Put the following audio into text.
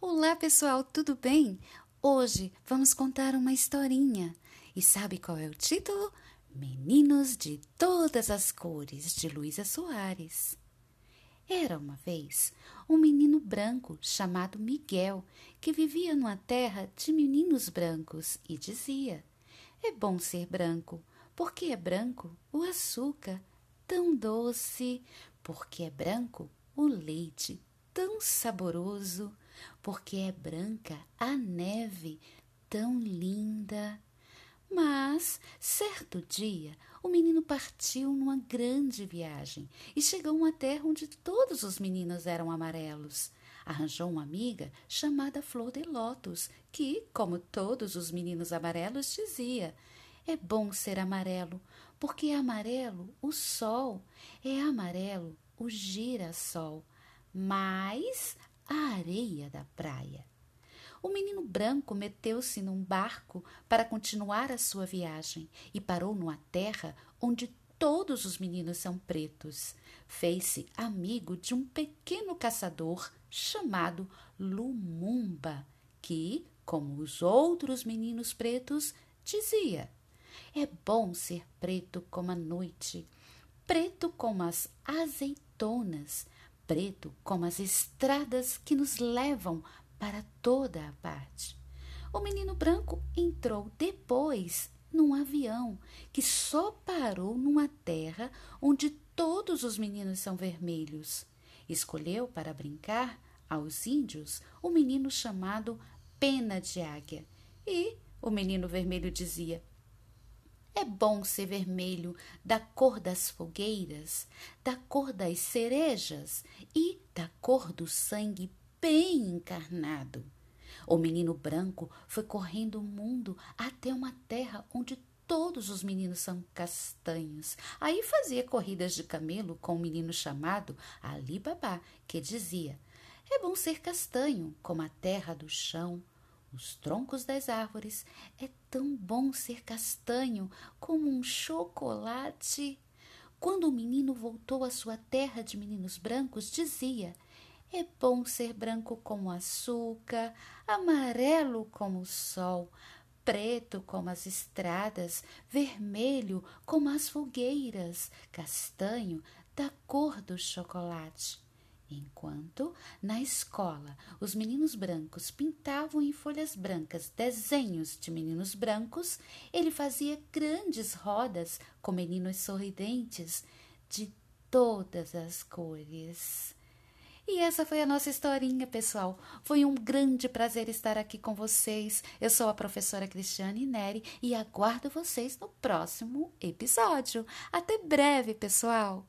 Olá, pessoal, tudo bem? Hoje vamos contar uma historinha. E sabe qual é o título? Meninos de Todas as Cores, de Luísa Soares. Era uma vez um menino branco chamado Miguel que vivia numa terra de meninos brancos e dizia: É bom ser branco, porque é branco o açúcar tão doce, porque é branco o leite tão saboroso, porque é branca a neve tão linda. Mas, certo dia, o menino partiu numa grande viagem e chegou a uma terra onde todos os meninos eram amarelos. Arranjou uma amiga chamada Flor de Lótus, que, como todos os meninos amarelos, dizia: É bom ser amarelo, porque é amarelo o sol, é amarelo o girassol mais a areia da praia. O menino branco meteu-se num barco para continuar a sua viagem e parou numa terra onde todos os meninos são pretos. Fez-se amigo de um pequeno caçador chamado Lumumba, que, como os outros meninos pretos, dizia: É bom ser preto como a noite, preto como as azeitonas, preto como as estradas que nos levam para toda a parte. O menino branco entrou depois num avião que só parou numa terra onde todos os meninos são vermelhos. Escolheu para brincar aos índios o menino chamado Pena de Águia. E o menino vermelho dizia: é bom ser vermelho, da cor das fogueiras, da cor das cerejas e da cor do sangue bem encarnado. O menino branco foi correndo o mundo até uma terra onde todos os meninos são castanhos. Aí fazia corridas de camelo com um menino chamado Ali Babá, que dizia: É bom ser castanho, como a terra do chão, os troncos das árvores. É tão bom ser castanho como um chocolate. Quando o menino voltou à sua terra de meninos brancos, dizia: É bom ser branco como açúcar, amarelo como o sol, preto como as estradas, vermelho como as fogueiras, castanho da cor do chocolate. Enquanto, na escola, os meninos brancos pintavam em folhas brancas desenhos de meninos brancos, ele fazia grandes rodas com meninos sorridentes de todas as cores. E essa foi a nossa historinha, pessoal. Foi um grande prazer estar aqui com vocês. Eu sou a professora Cristiane Neri e aguardo vocês no próximo episódio. Até breve, pessoal!